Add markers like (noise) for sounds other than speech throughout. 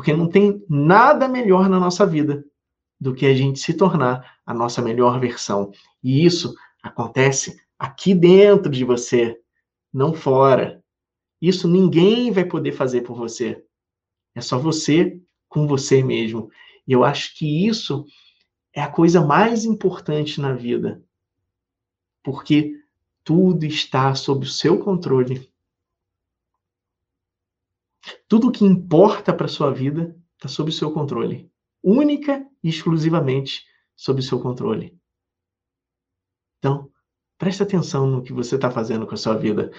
Porque não tem nada melhor na nossa vida do que a gente se tornar a nossa melhor versão. E isso acontece aqui dentro de você, não fora. Isso ninguém vai poder fazer por você. É só você com você mesmo. E eu acho que isso é a coisa mais importante na vida. Porque tudo está sob o seu controle. Tudo que importa para sua vida está sob o seu controle. Única e exclusivamente sob o seu controle. Então, preste atenção no que você está fazendo com a sua vida.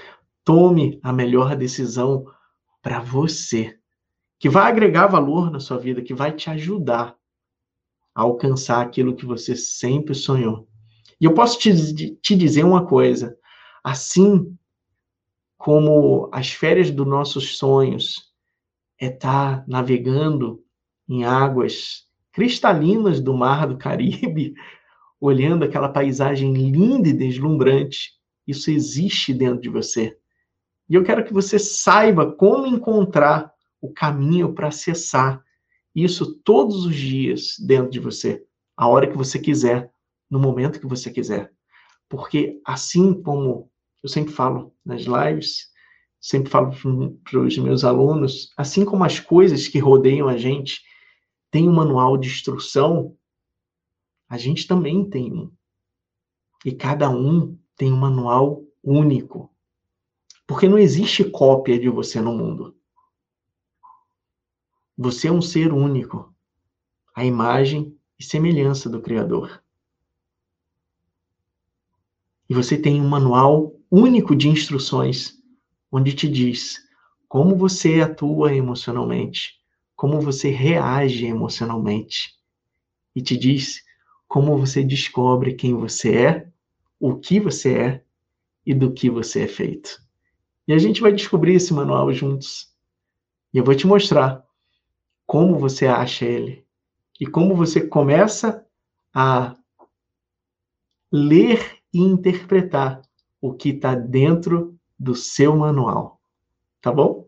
Tome a melhor decisão para você, que vai agregar valor na sua vida, que vai te ajudar a alcançar aquilo que você sempre sonhou. E eu posso te, te dizer uma coisa: assim como as férias dos nossos sonhos é estar navegando em águas cristalinas do Mar do Caribe, (laughs) olhando aquela paisagem linda e deslumbrante, isso existe dentro de você. E eu quero que você saiba como encontrar o caminho para acessar isso todos os dias dentro de você, a hora que você quiser, no momento que você quiser. Porque assim como eu sempre falo nas lives, sempre falo para os meus alunos, assim como as coisas que rodeiam a gente têm um manual de instrução, a gente também tem um. E cada um tem um manual único. Porque não existe cópia de você no mundo. Você é um ser único, a imagem e semelhança do Criador. E você tem um manual único de instruções, onde te diz como você atua emocionalmente, como você reage emocionalmente, e te diz como você descobre quem você é, o que você é e do que você é feito. E a gente vai descobrir esse manual juntos. E eu vou te mostrar como você acha ele e como você começa a ler e interpretar o que está dentro do seu manual. Tá bom?